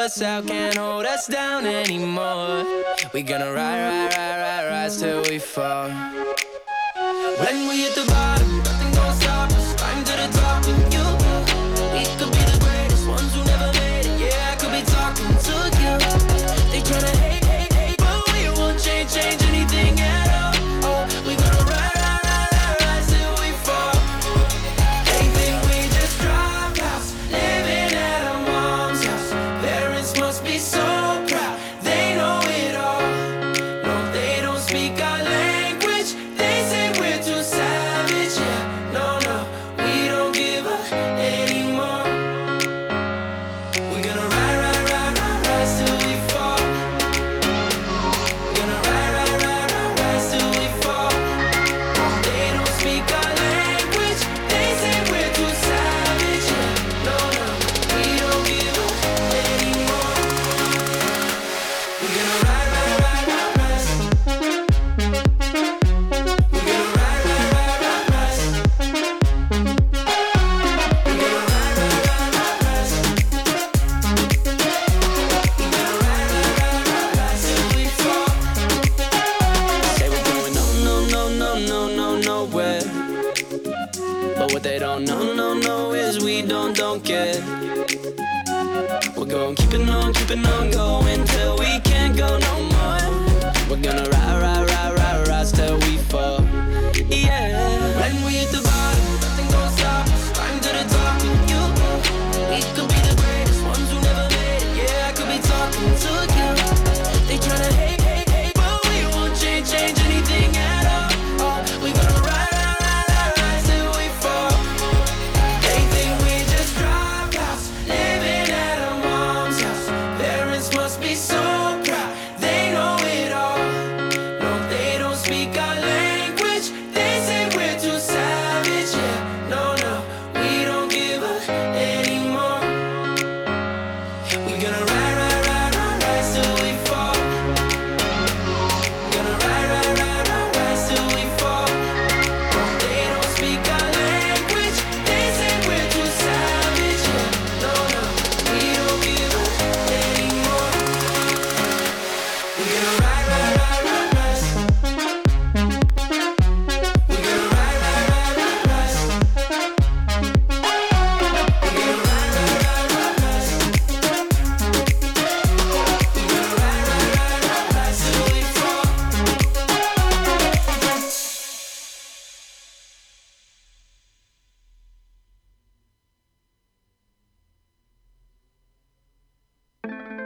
us out, can't hold us down anymore. We're gonna ride, ride, ride, ride, rise till we fall. When we hit the bottom.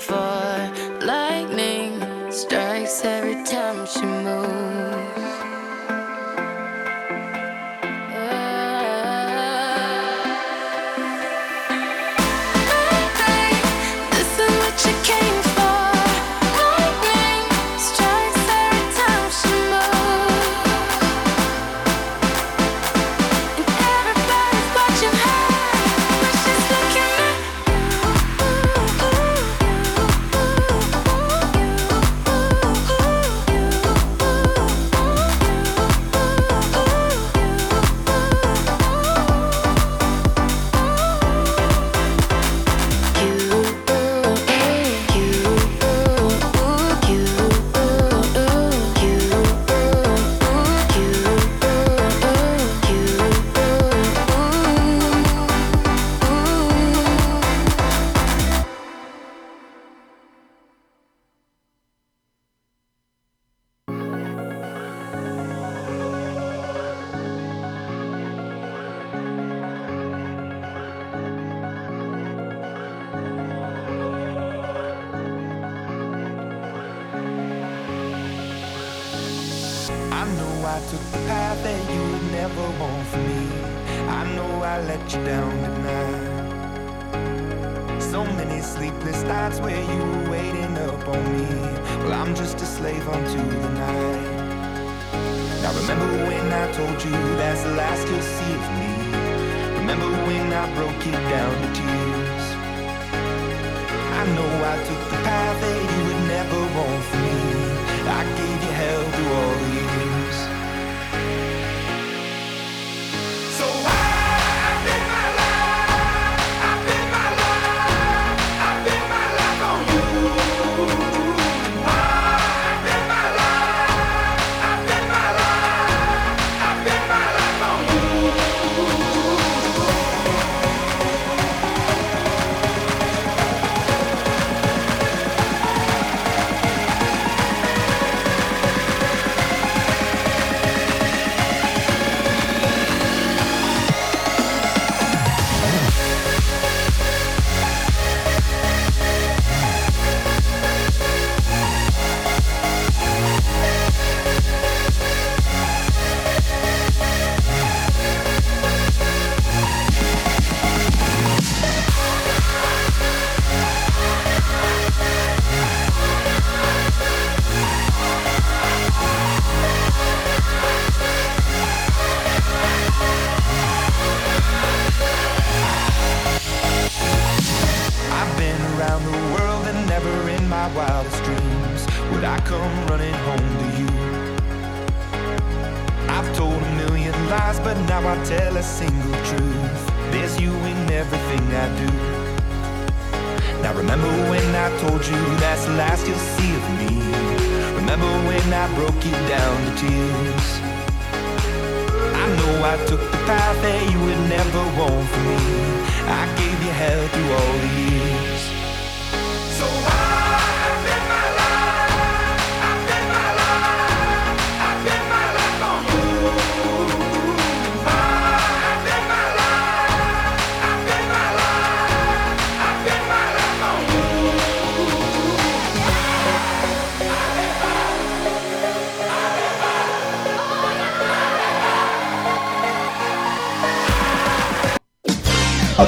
for lightning strikes every time she moves.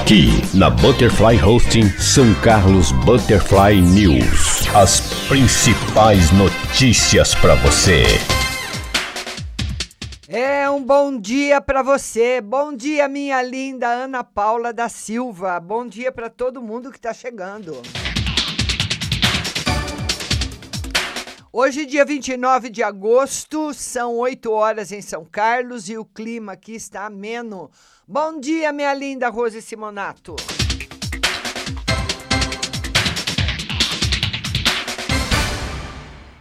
Aqui na Butterfly Hosting São Carlos Butterfly News. As principais notícias para você. É um bom dia para você. Bom dia, minha linda Ana Paula da Silva. Bom dia para todo mundo que está chegando. Hoje, dia 29 de agosto, são 8 horas em São Carlos e o clima aqui está ameno. Bom dia, minha linda Rose Simonato.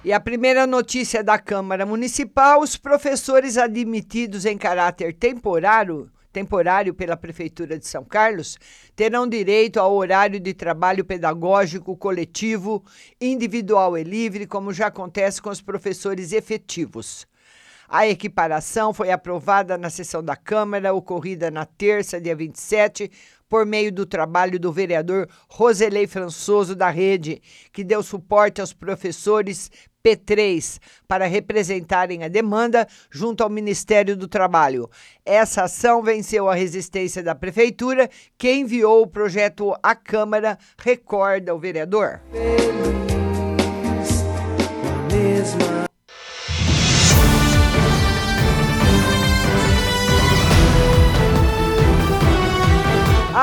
E a primeira notícia da Câmara Municipal: os professores admitidos em caráter temporário temporário pela Prefeitura de São Carlos terão direito ao horário de trabalho pedagógico coletivo, individual e livre, como já acontece com os professores efetivos. A equiparação foi aprovada na sessão da Câmara, ocorrida na terça, dia 27, por meio do trabalho do vereador Roselei Françoso da Rede, que deu suporte aos professores P3 para representarem a demanda junto ao Ministério do Trabalho. Essa ação venceu a resistência da Prefeitura, que enviou o projeto à Câmara, recorda o vereador. Feliz,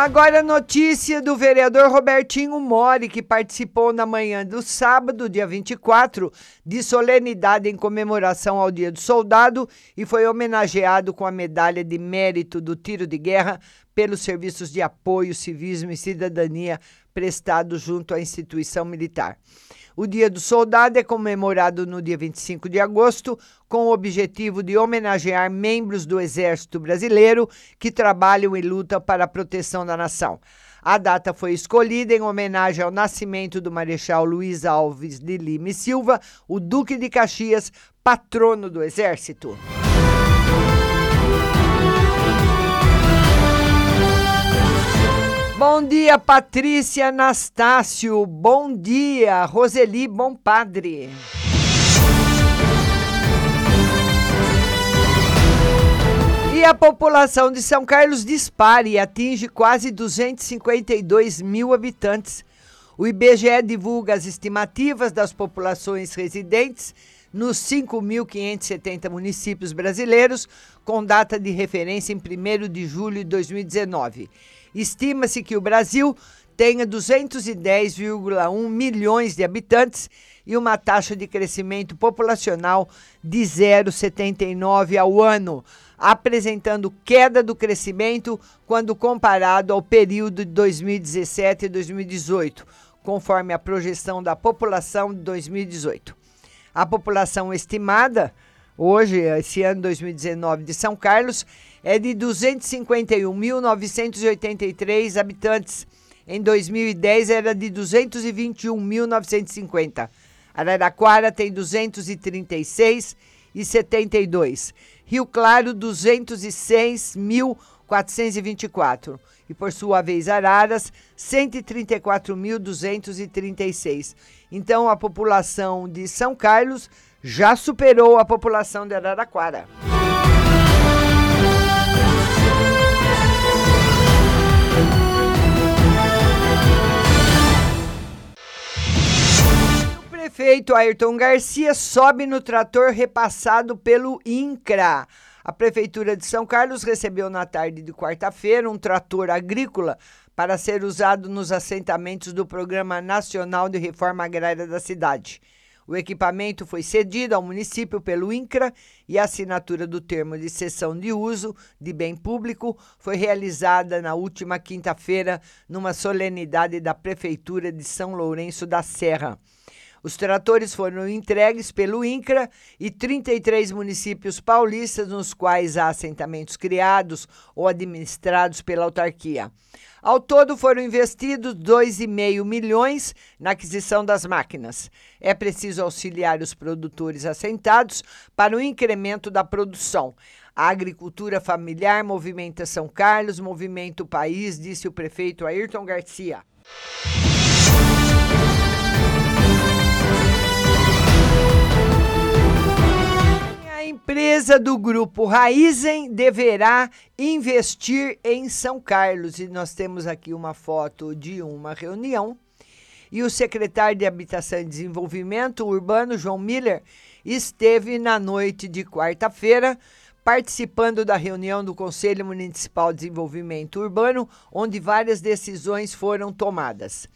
Agora, notícia do vereador Robertinho Mori, que participou na manhã do sábado, dia 24, de solenidade em comemoração ao Dia do Soldado e foi homenageado com a medalha de mérito do tiro de guerra pelos serviços de apoio, civismo e cidadania prestados junto à instituição militar. O Dia do Soldado é comemorado no dia 25 de agosto, com o objetivo de homenagear membros do Exército Brasileiro que trabalham e lutam para a proteção da nação. A data foi escolhida em homenagem ao nascimento do Marechal Luiz Alves de Lima e Silva, o Duque de Caxias, patrono do Exército. Bom dia, Patrícia Anastácio. Bom dia, Roseli Bom Padre. E a população de São Carlos dispara e atinge quase 252 mil habitantes. O IBGE divulga as estimativas das populações residentes nos 5.570 municípios brasileiros, com data de referência em 1 de julho de 2019. Estima-se que o Brasil tenha 210,1 milhões de habitantes e uma taxa de crescimento populacional de 0,79 ao ano, apresentando queda do crescimento quando comparado ao período de 2017 e 2018, conforme a projeção da população de 2018. A população estimada hoje, esse ano 2019 de São Carlos, é de 251.983 habitantes. Em 2010 era de 221.950. Araraquara tem 236 e 72. Rio Claro 206.424 e por sua vez Araras 134.236. Então a população de São Carlos já superou a população de Araraquara. Prefeito Ayrton Garcia sobe no trator repassado pelo INCRA. A Prefeitura de São Carlos recebeu na tarde de quarta-feira um trator agrícola para ser usado nos assentamentos do Programa Nacional de Reforma Agrária da cidade. O equipamento foi cedido ao município pelo INCRA e a assinatura do termo de cessão de uso de bem público foi realizada na última quinta-feira numa solenidade da Prefeitura de São Lourenço da Serra. Os tratores foram entregues pelo INCRA e 33 municípios paulistas, nos quais há assentamentos criados ou administrados pela autarquia. Ao todo, foram investidos 2,5 milhões na aquisição das máquinas. É preciso auxiliar os produtores assentados para o incremento da produção. A agricultura familiar movimenta São Carlos, movimenta o país, disse o prefeito Ayrton Garcia. Empresa do grupo Raizen deverá investir em São Carlos. E nós temos aqui uma foto de uma reunião. E o secretário de Habitação e Desenvolvimento Urbano, João Miller, esteve na noite de quarta-feira participando da reunião do Conselho Municipal de Desenvolvimento Urbano, onde várias decisões foram tomadas.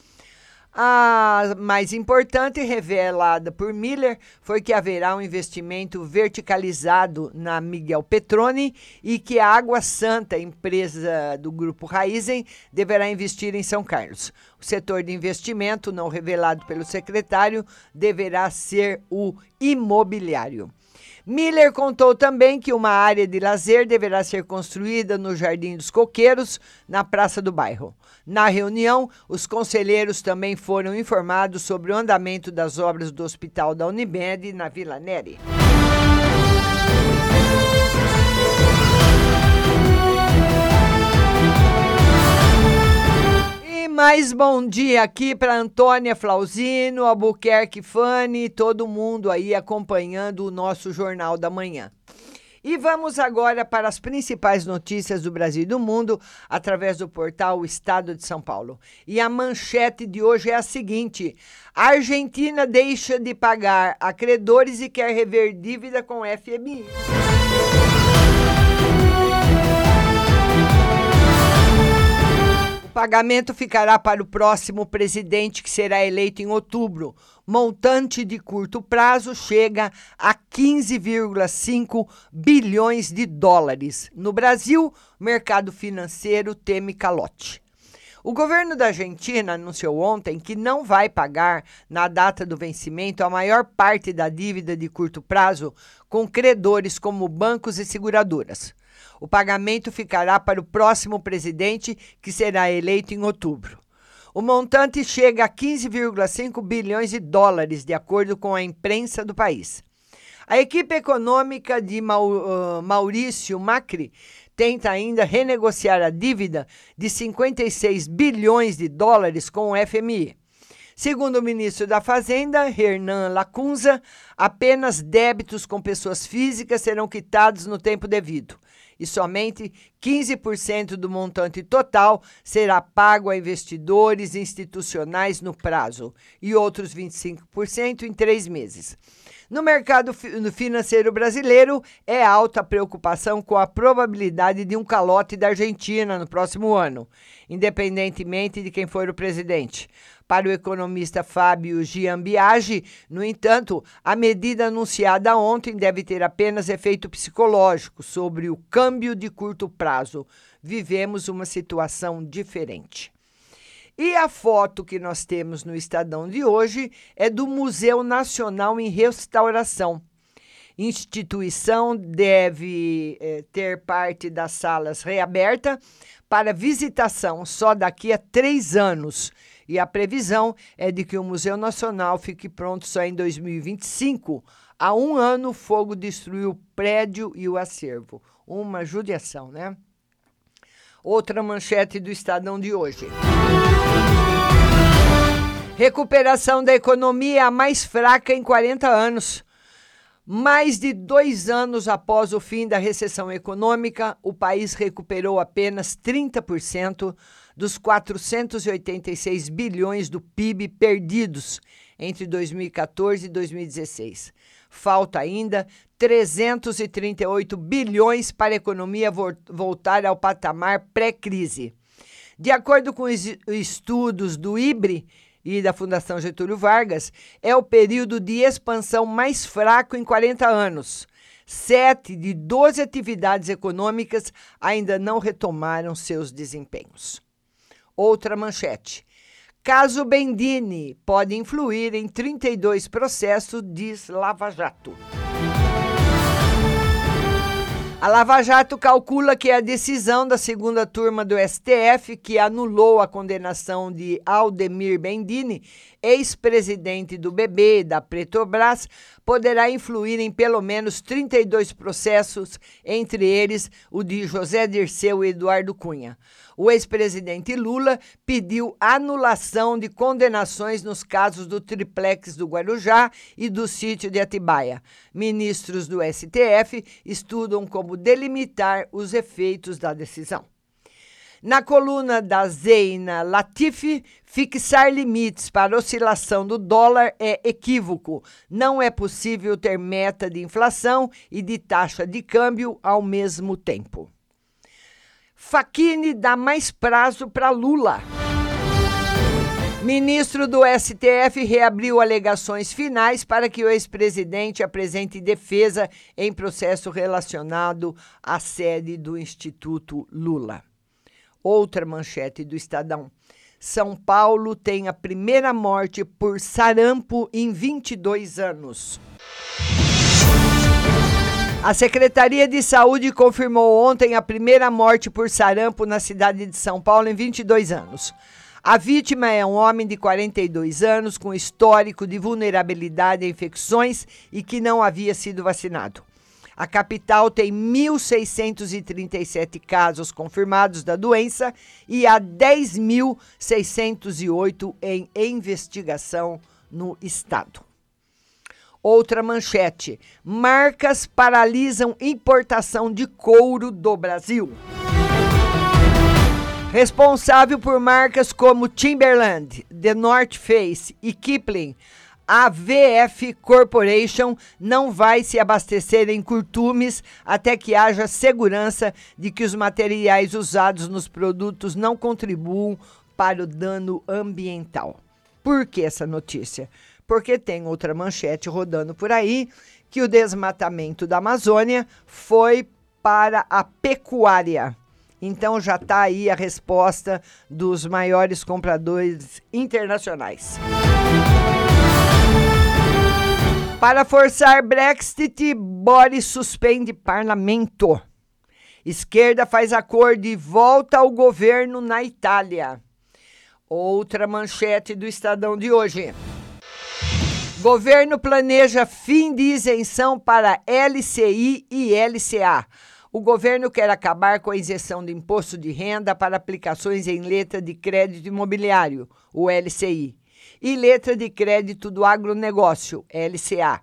A mais importante, revelada por Miller, foi que haverá um investimento verticalizado na Miguel Petroni e que a Água Santa, empresa do grupo Raizen, deverá investir em São Carlos. O setor de investimento, não revelado pelo secretário, deverá ser o imobiliário. Miller contou também que uma área de lazer deverá ser construída no Jardim dos Coqueiros, na Praça do Bairro. Na reunião, os conselheiros também foram informados sobre o andamento das obras do Hospital da Unimed na Vila Neri. Mais bom dia aqui para Antônia Flauzino, Albuquerque Fani, todo mundo aí acompanhando o nosso Jornal da Manhã. E vamos agora para as principais notícias do Brasil e do mundo através do portal Estado de São Paulo. E a manchete de hoje é a seguinte: a Argentina deixa de pagar a credores e quer rever dívida com FMI. Pagamento ficará para o próximo presidente, que será eleito em outubro. Montante de curto prazo chega a 15,5 bilhões de dólares. No Brasil, mercado financeiro teme calote. O governo da Argentina anunciou ontem que não vai pagar, na data do vencimento, a maior parte da dívida de curto prazo com credores como bancos e seguradoras. O pagamento ficará para o próximo presidente, que será eleito em outubro. O montante chega a 15,5 bilhões de dólares, de acordo com a imprensa do país. A equipe econômica de Maurício Macri tenta ainda renegociar a dívida de 56 bilhões de dólares com o FMI. Segundo o ministro da Fazenda, Hernan Lacunza, apenas débitos com pessoas físicas serão quitados no tempo devido e somente 15% do montante total será pago a investidores institucionais no prazo e outros 25% em três meses. No mercado financeiro brasileiro, é alta preocupação com a probabilidade de um calote da Argentina no próximo ano, independentemente de quem for o presidente. Para o economista Fábio Giambiagi, no entanto, a medida anunciada ontem deve ter apenas efeito psicológico sobre o câmbio de curto prazo. Vivemos uma situação diferente. E a foto que nós temos no Estadão de hoje é do Museu Nacional em Restauração. Instituição deve eh, ter parte das salas reaberta para visitação só daqui a três anos. E a previsão é de que o Museu Nacional fique pronto só em 2025. Há um ano, o fogo destruiu o prédio e o acervo. Uma judiação, né? Outra manchete do Estadão de hoje. Recuperação da economia a mais fraca em 40 anos. Mais de dois anos após o fim da recessão econômica, o país recuperou apenas 30% dos 486 bilhões do PIB perdidos entre 2014 e 2016. Falta ainda 338 bilhões para a economia voltar ao patamar pré-crise. De acordo com os estudos do IBRE e da Fundação Getúlio Vargas, é o período de expansão mais fraco em 40 anos. Sete de 12 atividades econômicas ainda não retomaram seus desempenhos. Outra manchete. Caso Bendini pode influir em 32 processos, diz Lava Jato. A Lava Jato calcula que a decisão da segunda turma do STF, que anulou a condenação de Aldemir Bendini, ex-presidente do BB da Petrobras, poderá influir em pelo menos 32 processos, entre eles o de José Dirceu e Eduardo Cunha o ex-presidente Lula pediu anulação de condenações nos casos do triplex do Guarujá e do sítio de Atibaia. Ministros do STF estudam como delimitar os efeitos da decisão. Na coluna da Zeina Latifi, fixar limites para oscilação do dólar é equívoco. Não é possível ter meta de inflação e de taxa de câmbio ao mesmo tempo. Faquini dá mais prazo para Lula. Ministro do STF reabriu alegações finais para que o ex-presidente apresente defesa em processo relacionado à sede do Instituto Lula. Outra manchete do Estadão. São Paulo tem a primeira morte por sarampo em 22 anos. A Secretaria de Saúde confirmou ontem a primeira morte por sarampo na cidade de São Paulo em 22 anos. A vítima é um homem de 42 anos com histórico de vulnerabilidade a infecções e que não havia sido vacinado. A capital tem 1.637 casos confirmados da doença e há 10.608 em investigação no estado. Outra manchete: marcas paralisam importação de couro do Brasil. Responsável por marcas como Timberland, The North Face e Kipling, a VF Corporation não vai se abastecer em curtumes até que haja segurança de que os materiais usados nos produtos não contribuam para o dano ambiental. Por que essa notícia? Porque tem outra manchete rodando por aí que o desmatamento da Amazônia foi para a pecuária. Então já está aí a resposta dos maiores compradores internacionais. Para forçar Brexit, Boris suspende parlamento. Esquerda faz acordo e volta ao governo na Itália. Outra manchete do Estadão de hoje. Governo planeja fim de isenção para LCI e LCA. O governo quer acabar com a isenção de imposto de renda para aplicações em letra de crédito imobiliário, o LCI, e letra de crédito do agronegócio, LCA.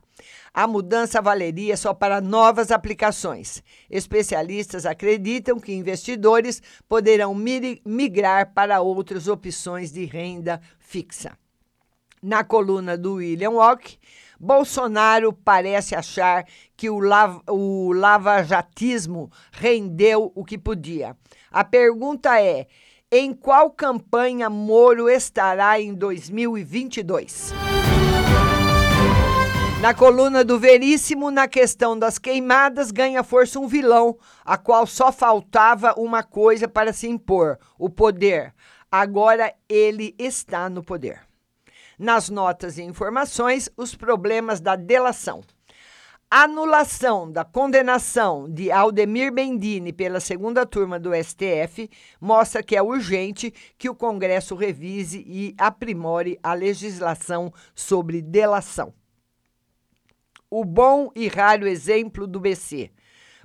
A mudança valeria só para novas aplicações. Especialistas acreditam que investidores poderão migrar para outras opções de renda fixa. Na coluna do William Walk, Bolsonaro parece achar que o, lava, o lavajatismo rendeu o que podia. A pergunta é: em qual campanha Moro estará em 2022? Na coluna do Veríssimo, na questão das queimadas, ganha força um vilão, a qual só faltava uma coisa para se impor: o poder. Agora ele está no poder nas notas e informações os problemas da delação. Anulação da condenação de Aldemir Bendini pela segunda turma do STF mostra que é urgente que o Congresso revise e aprimore a legislação sobre delação. O bom e raro exemplo do BC.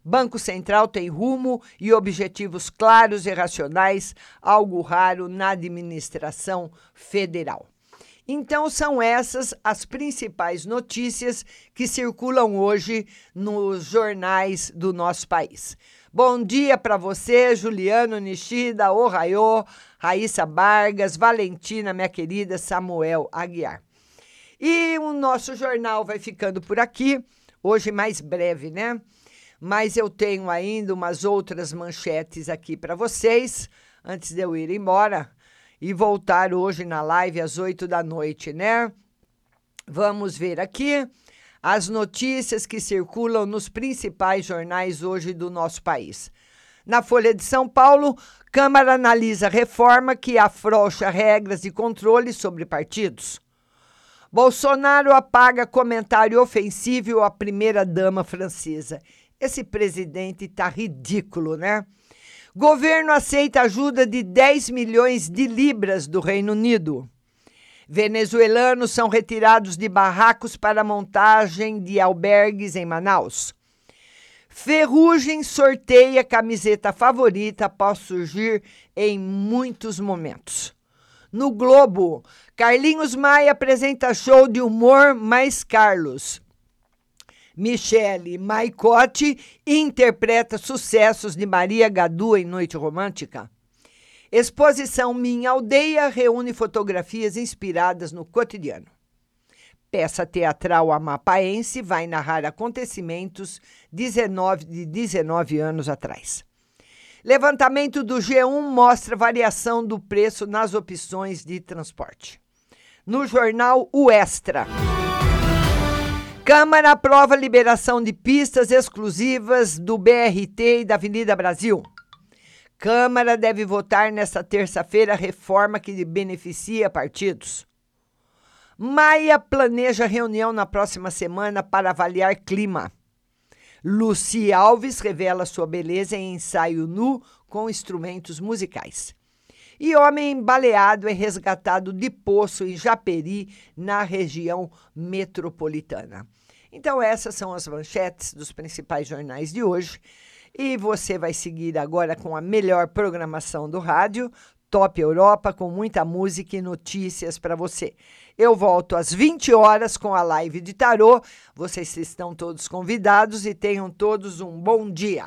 Banco Central tem rumo e objetivos claros e racionais, algo raro na administração federal. Então, são essas as principais notícias que circulam hoje nos jornais do nosso país. Bom dia para você, Juliano Nishida, Ohayô, Raíssa Vargas, Valentina, minha querida Samuel Aguiar. E o nosso jornal vai ficando por aqui, hoje mais breve, né? Mas eu tenho ainda umas outras manchetes aqui para vocês, antes de eu ir embora e voltar hoje na live às 8 da noite, né? Vamos ver aqui as notícias que circulam nos principais jornais hoje do nosso país. Na Folha de São Paulo, Câmara analisa reforma que afrouxa regras de controle sobre partidos. Bolsonaro apaga comentário ofensivo à primeira-dama francesa. Esse presidente tá ridículo, né? Governo aceita ajuda de 10 milhões de libras do Reino Unido. Venezuelanos são retirados de barracos para montagem de albergues em Manaus. Ferrugem sorteia camiseta favorita após surgir em muitos momentos. No Globo, Carlinhos Maia apresenta show de humor mais Carlos. Michele Maicotti interpreta sucessos de Maria Gadu em Noite Romântica. Exposição Minha Aldeia reúne fotografias inspiradas no cotidiano. Peça teatral amapaense vai narrar acontecimentos 19, de 19 anos atrás. Levantamento do G1 mostra variação do preço nas opções de transporte. No jornal O Extra. Câmara aprova liberação de pistas exclusivas do BRT e da Avenida Brasil. Câmara deve votar nesta terça-feira a reforma que beneficia partidos. Maia planeja reunião na próxima semana para avaliar clima. Luci Alves revela sua beleza em ensaio nu com instrumentos musicais. E homem baleado é resgatado de poço em Japeri, na região metropolitana. Então, essas são as manchetes dos principais jornais de hoje. E você vai seguir agora com a melhor programação do rádio, Top Europa, com muita música e notícias para você. Eu volto às 20 horas com a live de tarô. Vocês estão todos convidados e tenham todos um bom dia.